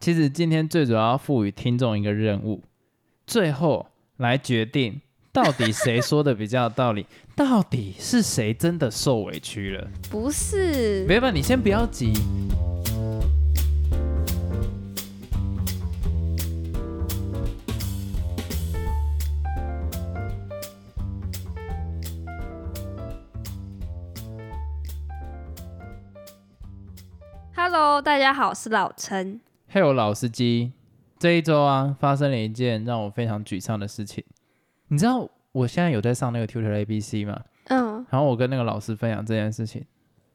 其实今天最主要要赋予听众一个任务，最后来决定到底谁说的比较有道理，到底是谁真的受委屈了。不是，别吧，你先不要急。Hello，大家好，我是老陈。嘿，我老司机，这一周啊，发生了一件让我非常沮丧的事情。你知道我现在有在上那个 Tutor ABC 吗？嗯，然后我跟那个老师分享这件事情，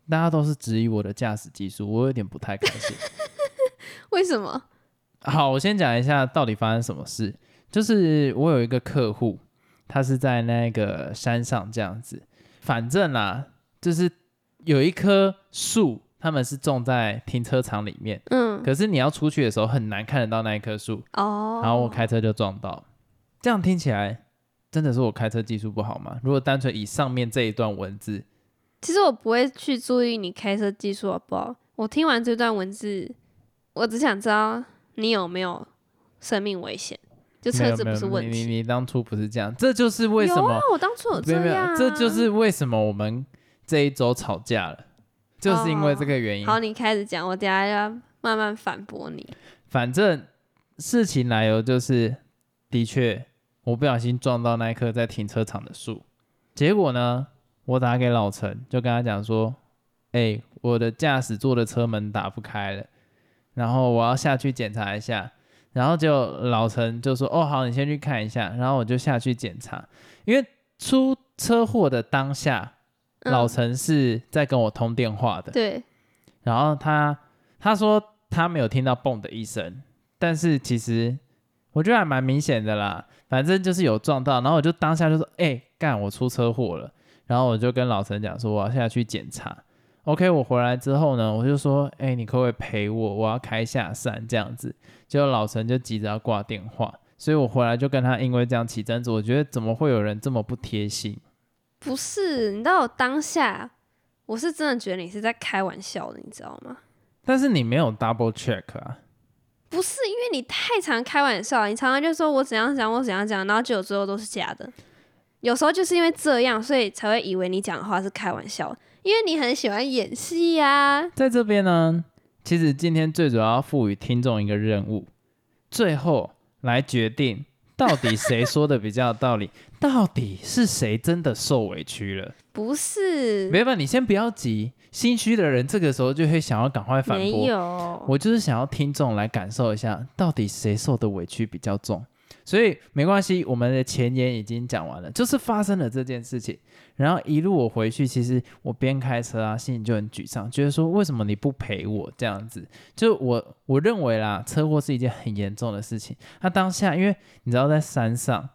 大家都是质疑我的驾驶技术，我有点不太开心。为什么？好，我先讲一下到底发生什么事。就是我有一个客户，他是在那个山上这样子，反正啦，就是有一棵树，他们是种在停车场里面，嗯，可是你要出去的时候很难看得到那一棵树，哦，然后我开车就撞到。这样听起来真的是我开车技术不好吗？如果单纯以上面这一段文字，其实我不会去注意你开车技术好不好。我听完这段文字，我只想知道你有没有生命危险，就车子不是问题。你你你当初不是这样，这就是为什么我当初有这样、啊，这就是为什么我们这一周吵架了，就是因为这个原因。好，你开始讲，我等下要慢慢反驳你。反正事情来由就是，的确我不小心撞到那一棵在停车场的树，结果呢，我打给老陈，就跟他讲说，哎、我的驾驶座的车门打不开了，然后我要下去检查一下。然后就老陈就说：“哦，好，你先去看一下。”然后我就下去检查，因为出车祸的当下，嗯老陈是在跟我通电话的。对，然后他他说他没有听到嘣的一声，但是其实我觉得还蛮明显的啦，反正就是有撞到，然后我就当下就说，哎、干，我出车祸了，然后我就跟老陈讲说我要下去检查。OK，我回来之后呢，我就说，哎、你可不可以陪我？我要开下山这样子。结果老陈就急着要挂电话，所以我回来就跟他因为这样起争执。我觉得怎么会有人这么不贴心？不是，你知道我当下，我是真的觉得你是在开玩笑的，你知道吗？但是你没有 double check 啊。不是，因为你太常开玩笑，你常常就说我怎样讲，我怎样讲，然后结果最后都是假的。有时候就是因为这样，所以才会以为你讲的话是开玩笑，因为你很喜欢演戏呀、在这边呢，其实今天最主要要赋予听众一个任务，最后来决定到底谁说的比较有道理，到底是谁真的受委屈了。不是，没办法，你先不要急，心虚的人这个时候就会想要赶快反没驳。有，我就是想要听众来感受一下，到底谁受的委屈比较重。所以没关系，我们的前言已经讲完了，就是发生了这件事情。然后一路我回去，其实我边开车啊，心里就很沮丧，觉得说为什么你不陪我这样子？就我我认为啦，车祸是一件很严重的事情。那当下，因为你知道在山上，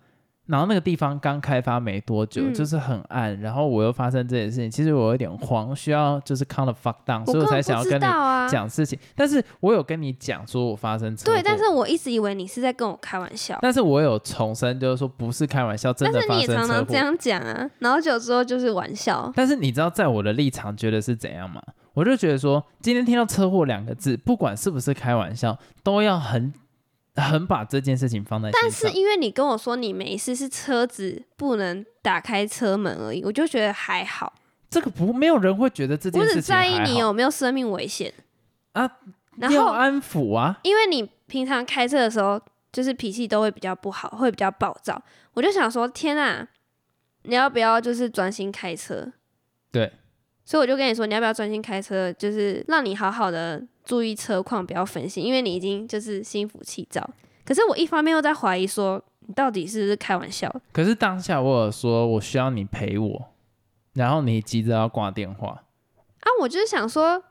然后那个地方刚开发没多久，嗯就是很暗，然后我又发生这件事情，其实我有点慌，需要就是 count the fuck down，所以我才想要跟你。讲事情，但是我有跟你讲说我发生车祸，对，但是我一直以为你是在跟我开玩笑，但是我有重申，就是说不是开玩笑，真的但是你也发生车祸。常常这样讲啊，然后久之后就是玩笑。但是你知道，在我的立场觉得是怎样吗？我就觉得说，今天听到车祸两个字，不管是不是开玩笑，都要很很把这件事情放在但上。是因为你跟我说你没事，是车子不能打开车门而已，我就觉得还好。这个不没有人会觉得这件我只事情还好在意你有没有生命危险啊，然后，安抚啊。因为你平常开车的时候，就是脾气都会比较不好，会比较暴躁。我就想说，天啊，你要不要就是专心开车？对，所以我就跟你说，你要不要专心开车？就是让你好好的注意车况，不要分心，因为你已经就是心浮气躁。可是我一方面又在怀疑说，你到底是不是开玩笑？可是当下我有说我需要你陪我，然后你急着要挂电话，啊，我就是想说，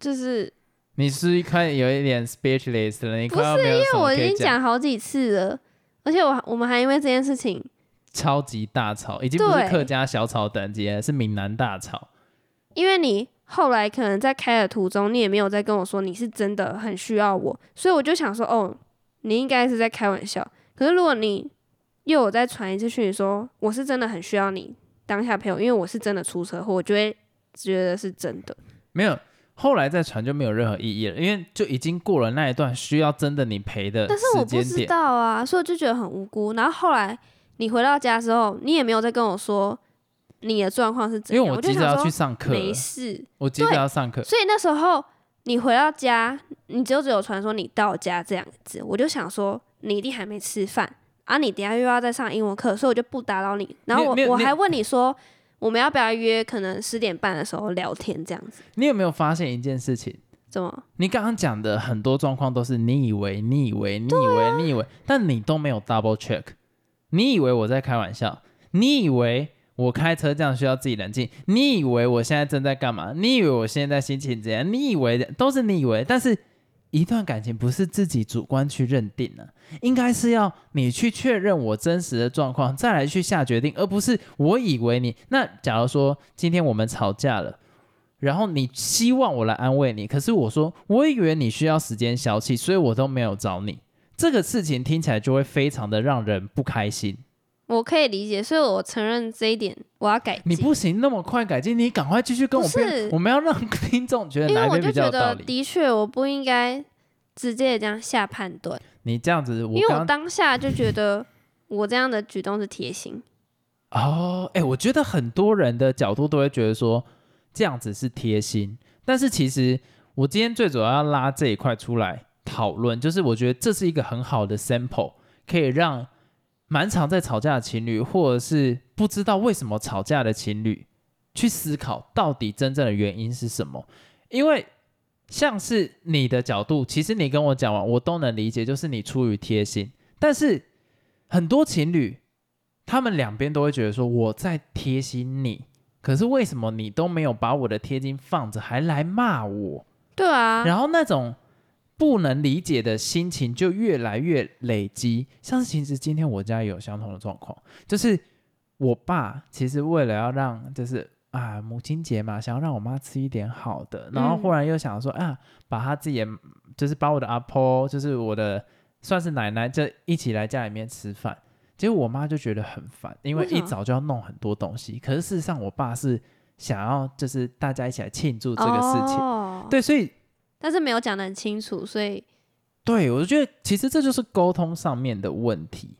就是你是看有一点 speechless 了，你不快要没有因为我已经讲好几次了，而且我我们还因为这件事情，超级大吵，已经不是客家小吵等级了，是闽南大吵。因为你后来可能在开的途中，你也没有再跟我说你是真的很需要我，所以我就想说，哦，你应该是在开玩笑。可是如果你又有再传一次讯息说我是真的很需要你当下陪我，因为我是真的出车祸，我就会觉得是真的。没有，后来再传就没有任何意义了，因为就已经过了那一段需要真的你陪的但是我不知。道啊，所以我就觉得很无辜。然后后来你回到家之后，你也没有再跟我说你的状况是怎样，因为我急着要去上课没，事。我急着要上课。所以那时候你回到家，你就只有传说你到家这两个字，我就想说你一定还没吃饭啊，你等下又要再上英文课，所以我就不打扰你。然后我我还问你说，我们要不要约可能十点半的时候聊天这样子？你有没有发现一件事情？怎么？你刚刚讲的很多状况都是你以为、你以为、你以为、你以为，但你都没有 double check。你以为我在开玩笑，你以为我开车这样需要自己冷静，你以为我现在正在干嘛？你以为我现在心情怎样？你以为的都是你以为，但是一段感情不是自己主观去认定的、应该是要你去确认我真实的状况，再来去下决定，而不是我以为你。那假如说今天我们吵架了。然后你希望我来安慰你，可是我说我以为你需要时间消气，所以我都没有找你。这个事情听起来就会非常的让人不开心。我可以理解，所以我承认这一点，我要改进。你不行那么快改进，你赶快继续跟我是我们要让 听众觉得因为我哪一边比较就觉得，有道理。的确我不应该直接这样下判断，你这样子，我因为我当下就觉得我这样的举动是贴心。哦，哎，我觉得很多人的角度都会觉得说这样子是贴心，但是其实我今天最主要要拉这一块出来讨论，就是我觉得这是一个很好的 sample，可以让蛮常在吵架的情侣，或者是不知道为什么吵架的情侣，去思考到底真正的原因是什么。因为像是你的角度，其实你跟我讲完，我都能理解，就是你出于贴心，但是很多情侣。他们两边都会觉得说我在贴心你，可是为什么你都没有把我的贴心放着，还来骂我？对啊，然后那种不能理解的心情就越来越累积。像是其实今天我家也有相同的状况，就是我爸其实为了要让就是啊母亲节嘛，想要让我妈吃一点好的，然后忽然又想说、啊，把他自己就是把我的阿婆，就是我的算是奶奶，就一起来家里面吃饭。结果我妈就觉得很烦，因为一早就要弄很多东西。可是事实上，我爸是想要就是大家一起来庆祝这个事情。哦、，对，所以但是没有讲得很清楚，所以对我觉得其实这就是沟通上面的问题。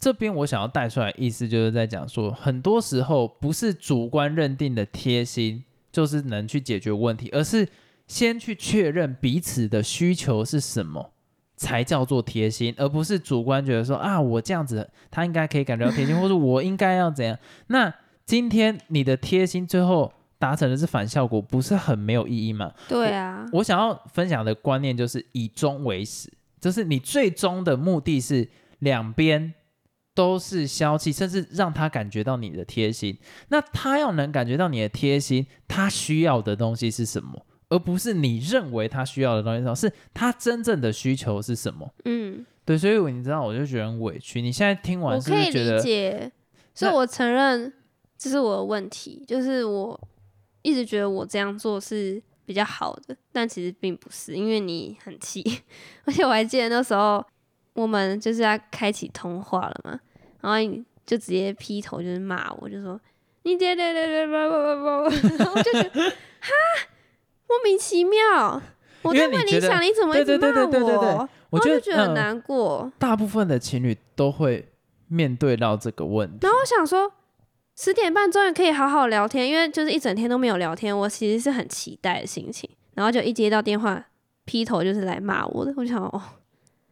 这边我想要带出来的意思就是在讲说，很多时候不是主观认定的贴心就是能去解决问题，而是先去确认彼此的需求是什么。才叫做贴心，而不是主观觉得说啊，我这样子他应该可以感觉到贴心，或者我应该要怎样。那今天你的贴心最后达成的是反效果，不是很没有意义吗？对啊，我想要分享的观念就是以终为始，就是你最终的目的是两边都是消气，甚至让他感觉到你的贴心。那他要能感觉到你的贴心，他需要的东西是什么？而不是你认为他需要的东西是什么，是他真正的需求是什么？嗯，对，所以我你知道，我就觉得很委屈。你现在听完是我可以理解，所以我承认这是我的问题，就是我一直觉得我这样做是比较好的，但其实并不是，因为你很气，而且我还记得那时候我们就是要开启通话了嘛，然后你就直接劈头就是骂我，就说你爹爹爹爹叭叭叭叭，然后我就觉得哈莫名其妙，我因在为你为你觉得想，你怎么一直骂我？我就觉得很嗯难过。大部分的情侣都会面对到这个问题然。后我想说，十点半终于可以好好聊天，因为就是一整天都没有聊天，我其实是很期待的心情。然后就一接到电话，劈头就是来骂我的，我想哦，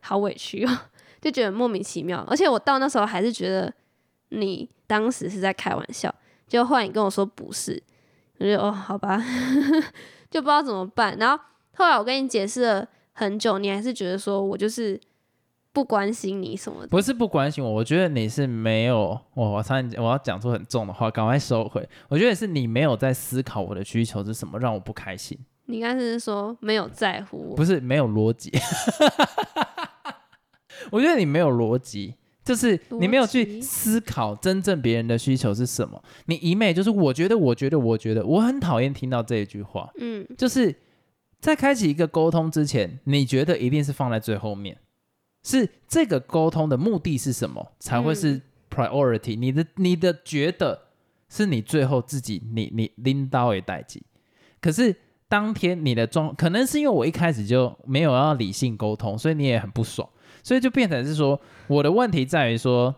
好委屈哦，就觉得莫名其妙。而且我到那时候还是觉得你当时是在开玩笑，结果后来你跟我说不是，我就哦好吧，就不知道怎么办。然后后来我跟你解释了很久，你还是觉得说我就是不关心你什么的。不是不关心我，我觉得你是没有，我我差点我要讲出很重的话，赶快收回。我觉得是你没有在思考我的需求是什么，让我不开心，你应该是说没有在乎我，不是没有逻辑。我觉得你没有逻辑，就是你没有去思考真正别人的需求是什么。你一昧就是我觉得，我觉得，我觉得，我很讨厌听到这一句话。嗯，就是在开启一个沟通之前，你觉得一定是放在最后面，是这个沟通的目的是什么才会是 priority？、你的你的觉得是你最后自己你你拎刀为代际，可是当天你的状，可能是因为我一开始就没有要理性沟通，所以你也很不爽，所以就变成是说我的问题在于说，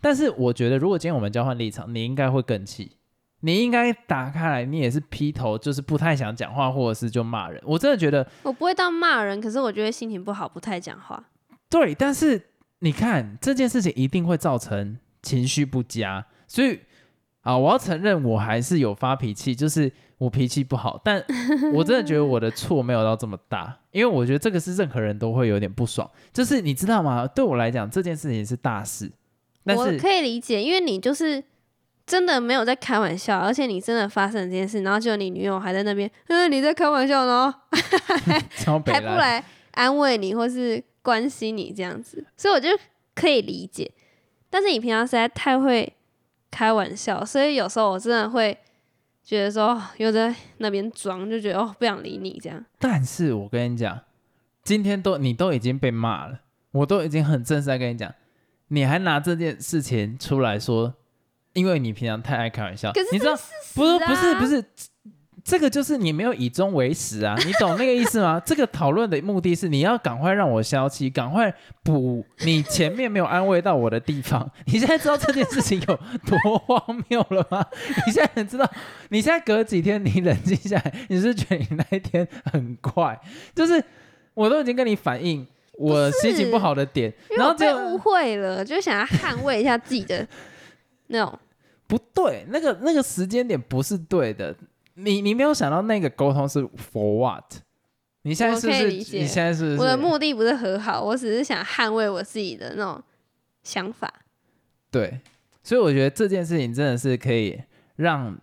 但是我觉得如果今天我们交换立场，你应该会更气，你应该打开来，你也是劈头就是不太想讲话，或者是就骂人。我真的觉得我不会到骂人，可是我觉得心情不好，不太讲话。对，但是你看这件事情一定会造成情绪不佳，所以啊，我要承认我还是有发脾气，就是我脾气不好，但我真的觉得我的错没有到这么大，因为我觉得这个是任何人都会有点不爽，就是你知道吗？对我来讲这件事情是大事，但是我可以理解，因为你就是真的没有在开玩笑，而且你真的发生了这件事，然后就你女友还在那边，嗯，你在开玩笑呢，超北还不来安慰你或是关心你这样子，所以我就可以理解。但是你平常实在太会开玩笑，所以有时候我真的会觉得说，哦又在那边装，就觉得哦不想理你这样。但是我跟你讲，今天都你都已经被骂了，我都已经很正式在跟你讲，你还拿这件事情出来说，因为你平常太爱开玩笑，可是你知道不是不是啊不是，这个就是你没有以终为始啊，你懂那个意思吗？这个讨论的目的是你要赶快让我消气，赶快补你前面没有安慰到我的地方。你现在知道这件事情有多荒谬了吗？你现在知道，你现在隔几天你冷静下来，你是觉得你那一天很快，就是我都已经跟你反映我心情不好的点，然后被误会了，就想要捍卫一下自己的那种。不对，那个那个时间点不是对的。你你没有想到那个沟通是 for what？你现在我是你现在是？我的目的不是和好，我只是想捍卫我自己的那种想法。对，所以我觉得这件事情真的是可以让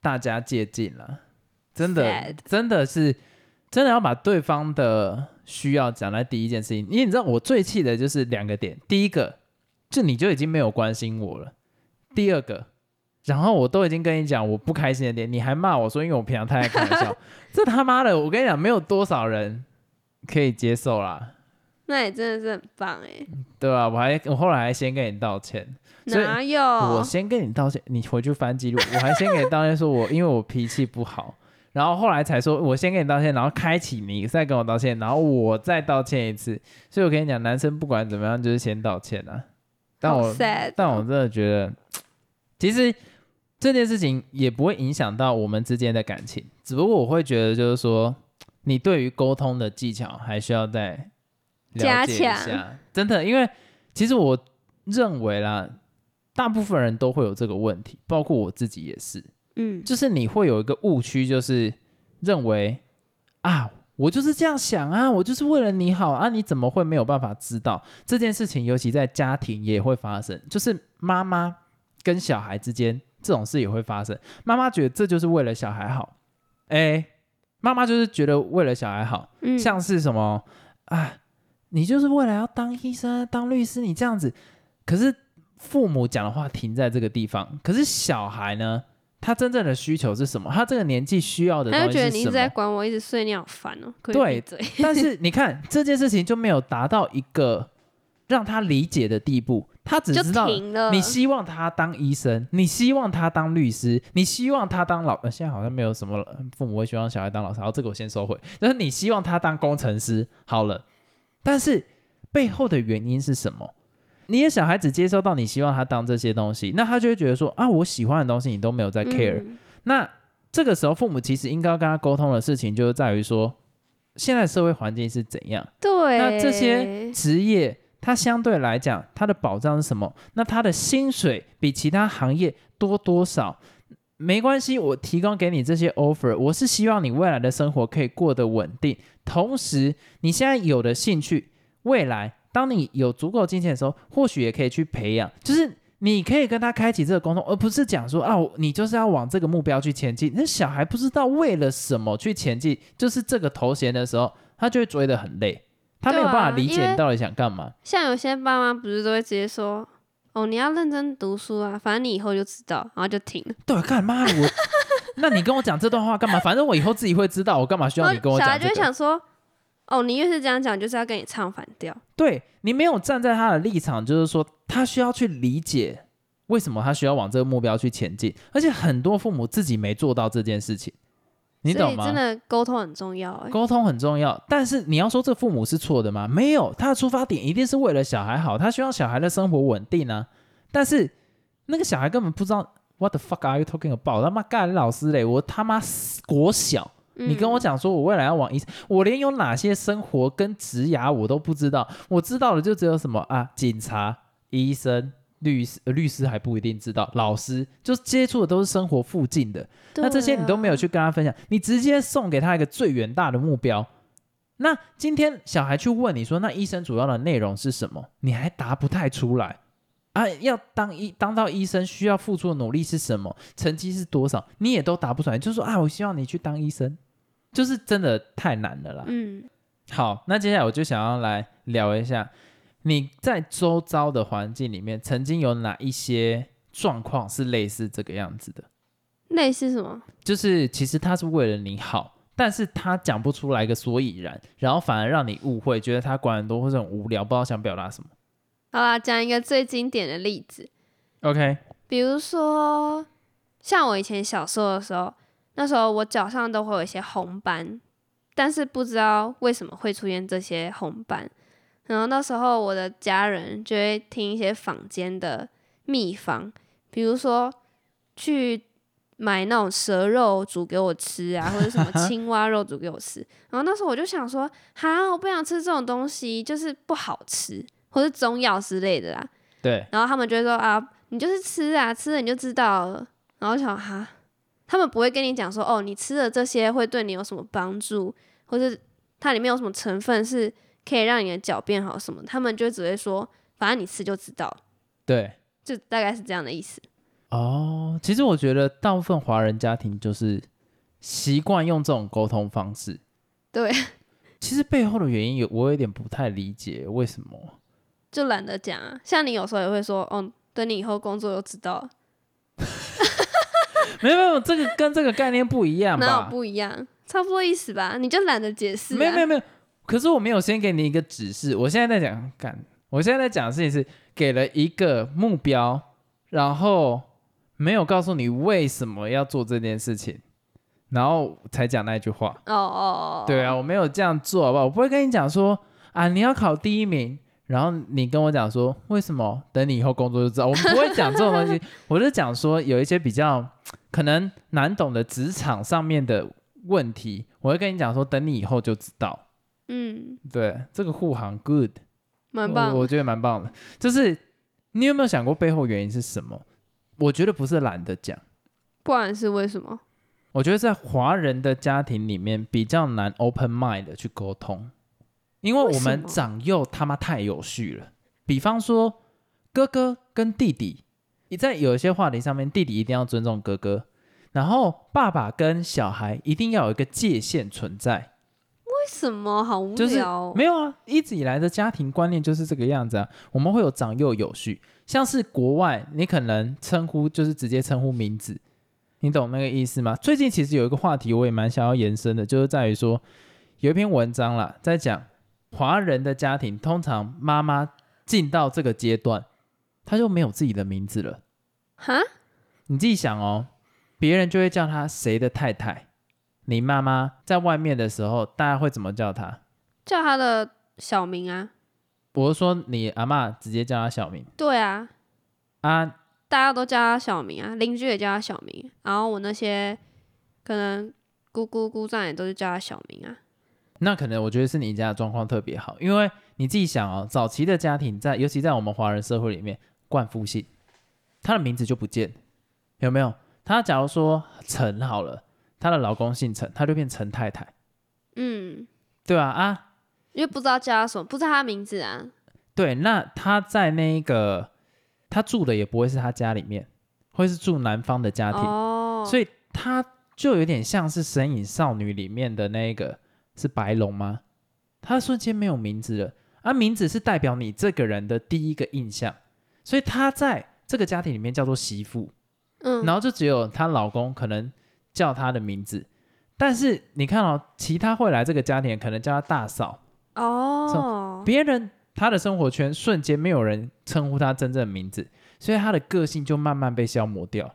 大家借鉴了，真的 Sad 真的是真的要把对方的需要讲在第一件事情，因为你知道我最气的就是两个点，第一个就你就已经没有关心我了，第二个。然后我都已经跟你讲我不开心的点，你还骂我说因为我平常太爱开玩笑，这他妈的，我跟你讲，没有多少人可以接受啦，那也真的是很棒哎，对吧、我还我后来还先跟你道歉，哪有？我先跟你道歉，你回去翻记录，我还先给你道歉，说我因为我脾气不好，然后后来才说我先跟你道歉，然后开启你再跟我道歉，然后我再道歉一次。所以我跟你讲，男生不管怎么样就是先道歉啊。但我但我真的觉得，其实这件事情也不会影响到我们之间的感情，只不过我会觉得就是说，你对于沟通的技巧还需要再了加解一强下。真的，因为其实我认为啦，大部分人都会有这个问题，包括我自己也是，嗯，就是你会有一个误区，就是认为啊，我就是这样想啊，我就是为了你好啊，你怎么会没有办法知道这件事情？尤其在家庭也会发生，就是妈妈跟小孩之间这种事也会发生。妈妈觉得这就是为了小孩好，哎，妈妈就是觉得为了小孩好，嗯像是什么啊，你就是为了要当医生、当律师，你这样子，可是父母讲的话停在这个地方，可是小孩呢，他真正的需求是什么？他这个年纪需要的他就觉得东西是什么？你一直在管我，一直睡，你好烦哦。对。但是 你看这件事情就没有达到一个让他理解的地步，他只知道。你希望他当医生，你希望他当律师，你希望他当老……呃，现在好像没有什么父母会希望小孩当老师，好，这个我先收回。就是你希望他当工程师，好了，但是背后的原因是什么？你的小孩子接收到你希望他当这些东西，那他就会觉得说啊，我喜欢的东西你都没有在 care，、嗯那这个时候父母其实应该要跟他沟通的事情，就是在于说，现在社会环境是怎样。对，那这些职业，它相对来讲，它的保障是什么？那它的薪水比其他行业多多少？没关系，我提供给你这些 offer，我是希望你未来的生活可以过得稳定。同时，你现在有的兴趣，未来当你有足够金钱的时候，或许也可以去培养，就是。你可以跟他开启这个沟通，而不是讲说啊，你就是要往这个目标去前进。那小孩不知道为了什么去前进，就是这个头衔的时候，他就会追得很累。他没有办法理解你到底想干嘛。像有些爸妈不是都会直接说，哦，你要认真读书啊，反正你以后就知道，然后就停了。对，干嘛我，那你跟我讲这段话干嘛？反正我以后自己会知道，我干嘛需要你跟我然后小孩就讲这个？会想说，哦，你越是这样讲，就是要跟你唱反调。对你没有站在他的立场，就是说他需要去理解为什么他需要往这个目标去前进，而且很多父母自己没做到这件事情。你懂吗？真的沟通很重要、欸。沟通很重要，但是你要说这父母是错的吗？没有，他的出发点一定是为了小孩好，他希望小孩的生活稳定啊。但是那个小孩根本不知道 What the fuck are you talking about？他妈干老师嘞！我他妈国小，你跟我嗯讲说我未来要往医，我连有哪些生活跟职涯我都不知道，我知道的就只有什么啊，警察、医生、律师，呃律师还不一定知道，老师就接触的都是生活附近的。那这些你都没有去跟他分享，你直接送给他一个最远大的目标。那今天小孩去问你说，那医生主要的内容是什么？你还答不太出来啊？要当医当到医生需要付出的努力是什么？成绩是多少？你也都答不出来，就说啊，我希望你去当医生，就是真的太难了啦。嗯，好，那接下来我就想要来聊一下，你在周遭的环境里面，曾经有哪一些状况是类似这个样子的？类似什么？就是其实他是为了你好，但是他讲不出来个所以然，然后反而让你误会，觉得他管很多或者很无聊，不知道想表达什么。好啦，讲一个最经典的例子，OK，比如说，像我以前小时候的时候，那时候我脚上都会有一些红斑，但是不知道为什么会出现这些红斑。然后那时候我的家人就会听一些坊间的秘方，比如说去买那种蛇肉煮给我吃啊，或者什么青蛙肉煮给我吃。然后那时候我就想说，哈，我不想吃这种东西，就是不好吃，或是中药之类的啦。对，然后他们就会说啊，你就是吃啊，吃了你就知道了。然后我想哈，他们不会跟你讲说哦，你吃的这些会对你有什么帮助，或是它里面有什么成分是可以让你的脚变好什么，他们就只会说，反正你吃就知道，对，就大概是这样的意思。哦，其实我觉得大部分华人家庭就是习惯用这种沟通方式。对，其实背后的原因有我有点不太理解，为什么？就懒得讲啊。像你有时候也会说，哦，等你以后工作就知道 了，没有没有，这个跟这个概念不一样哪有？不一样？差不多意思吧？你就懒得解释、啊。没有没有没有，可是我没有先给你一个指示，我现在在讲干，我现在在讲的事情是给了一个目标，然后没有告诉你为什么要做这件事情，然后才讲那句话。哦哦哦，对啊，我没有这样做，好不好？我不会跟你讲说啊，你要考第一名，然后你跟我讲说为什么？等你以后工作就知道。我们不会讲这种东西，我就讲说有一些比较可能难懂的职场上面的问题，我会跟你讲说，等你以后就知道。嗯，对，这个护航 good，蛮棒。我我觉得蛮棒的。就是你有没有想过背后原因是什么？我觉得不是懒得讲，不然是为什么？我觉得在华人的家庭里面比较难 open mind 的去沟通，因为我们长幼他妈太有序了。比方说，哥哥跟弟弟，你在有一些话题上面，弟弟一定要尊重哥哥，然后爸爸跟小孩一定要有一个界限存在。为什么？好无就是聊哦、没有啊，一直以来的家庭观念就是这个样子啊。我们会有长幼有序，像是国外，你可能称呼就是直接称呼名字，你懂那个意思吗？最近其实有一个话题，我也蛮想要延伸的，就是在于说有一篇文章啦，在讲华人的家庭，通常妈妈进到这个阶段，她就没有自己的名字了。哈，你自己想哦，别人就会叫她谁的太太。你妈妈在外面的时候，大家会怎么叫她？叫他的小名啊。我是说，你阿妈直接叫她小名对啊，啊，大家都叫他小名啊，邻居也叫他小名，然后我那些可能姑姑姑丈也都是叫他小名啊。那可能我觉得是你家的状况特别好，因为你自己想哦，早期的家庭在，尤其在我们华人社会里面，冠夫姓，他的名字就不见，有没有？他假如说陈好了，她的老公姓陈，她就变陈太太，嗯，对吧、啊？啊，因为不知道叫他什么，不知道他名字啊。对，那她在那个她住的也不会是她家里面，会是住男方的家庭，哦，所以她就有点像是《神隐少女》里面的那个是白龙吗？她瞬间没有名字了，而、名字是代表你这个人的第一个印象，所以她在这个家庭里面叫做媳妇，嗯，然后就只有她老公可能叫他的名字，但是你看哦，其他会来这个家庭可能叫他大嫂，哦，别人他的生活圈瞬间没有人称呼他真正的名字，所以他的个性就慢慢被消磨掉。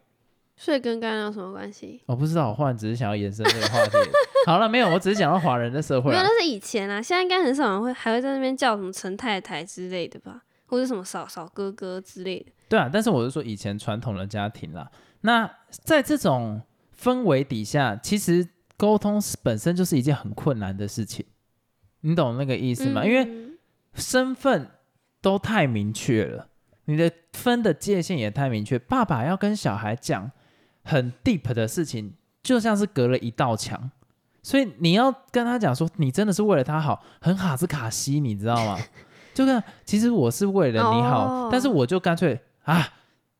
所以跟刚刚有什么关系？我不知道，我忽然只是想要延伸这个话题。好了，没有，我只是讲到华人的社会没有，啊。那是以前啊，现在应该很少人会还会在那边叫什么陈太太之类的吧，或者什么嫂嫂哥哥之类的。对啊，但是我是说以前传统的家庭啦。那在这种氛围底下，其实沟通本身就是一件很困难的事情，你懂那个意思吗？因为嗯身份都太明确了，你的分的界限也太明确。爸爸要跟小孩讲很 deep 的事情，就像是隔了一道墙，所以你要跟他讲说，你真的是为了他好，很哈斯卡西，你知道吗？就跟其实我是为了你好，哦但是我就干脆啊，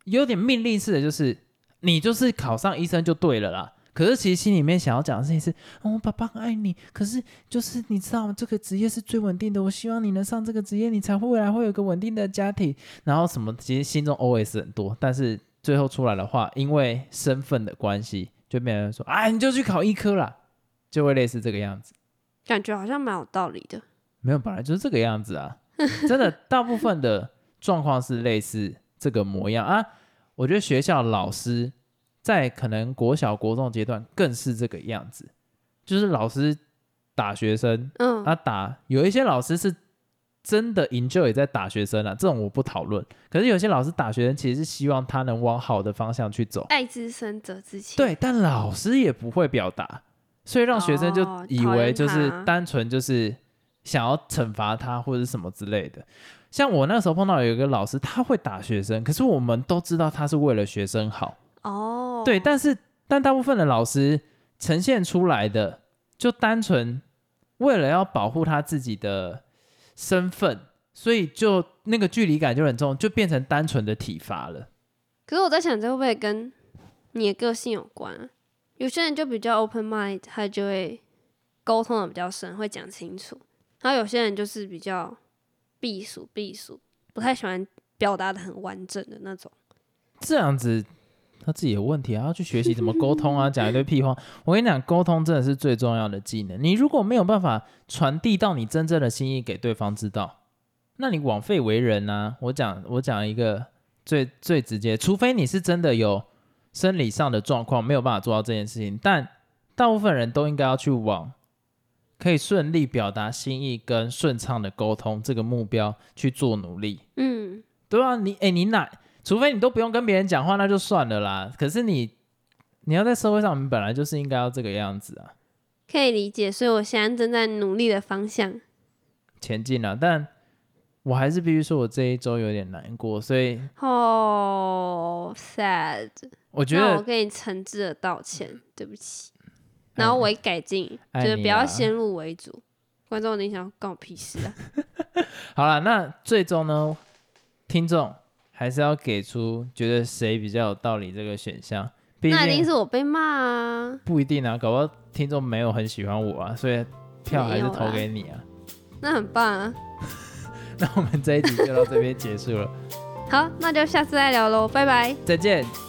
有点命令式的，就是你就是考上医生就对了啦。可是其实心里面想要讲的事情是，哦，爸爸爱你，可是就是你知道吗？这个职业是最稳定的，我希望你能上这个职业，你才会未来会有一个稳定的家庭。然后什么，其实心中 OS 很多，但是最后出来的话，因为身份的关系，就变成说，啊，你就去考医科啦，就会类似这个样子。感觉好像蛮有道理的。没有，本来就是这个样子啊。真的，大部分的状况是类似这个模样啊。我觉得学校老师在可能国小、国中阶段更是这个样子，就是老师打学生，嗯，啊打有一些老师是真的 enjoy 在打学生啊，这种我不讨论。可是有些老师打学生其实是希望他能往好的方向去走，爱之深责之切。对，但老师也不会表达，所以让学生就哦以为就是他单纯就是想要惩罚他或者是什么之类的。像我那时候碰到有一个老师，他会打学生，可是我们都知道他是为了学生好，哦，对。但是但大部分的老师呈现出来的，就单纯为了要保护他自己的身份，所以就那个距离感就很重，就变成单纯的体罚了。可是我在想，这会不会跟你的个性有关啊？有些人就比较 open mind，他就会沟通的比较深，会讲清楚；然后有些人就是比较避暑避暑，不太喜欢表达的很完整的那种。这样子他自己有问题啊，要去学习怎么沟通啊，讲一堆屁话。我跟你讲，沟通真的是最重要的技能。你如果没有办法传递到你真正的心意给对方知道，那你枉费为人啊。我讲，我讲一个最最直接，除非你是真的有生理上的状况没有办法做到这件事情，但大部分人都应该要去往可以顺利表达心意跟顺畅的沟通这个目标去做努力。嗯，对啊，你哎、你哪？除非你都不用跟别人讲话，那就算了啦。可是你，你要在社会上，你本来就是应该要这个样子啊，可以理解。所以我现在正在努力的方向。前进啊。但我还是必须说，我这一周有点难过，所以哦、sad。我觉得我跟你诚挚的道歉，对不起。然后我会改进，就是不要先入为主。观众，你想关我屁事啊？好了。那最终呢，听众还是要给出觉得谁比较有道理这个选项。那一定是我被骂啊！不一定啊，搞不好听众没有很喜欢我啊，所以票还是投给你啊。那很棒啊！那我们这一集就到这边结束了，好，那就下次再聊喽，拜拜。再见。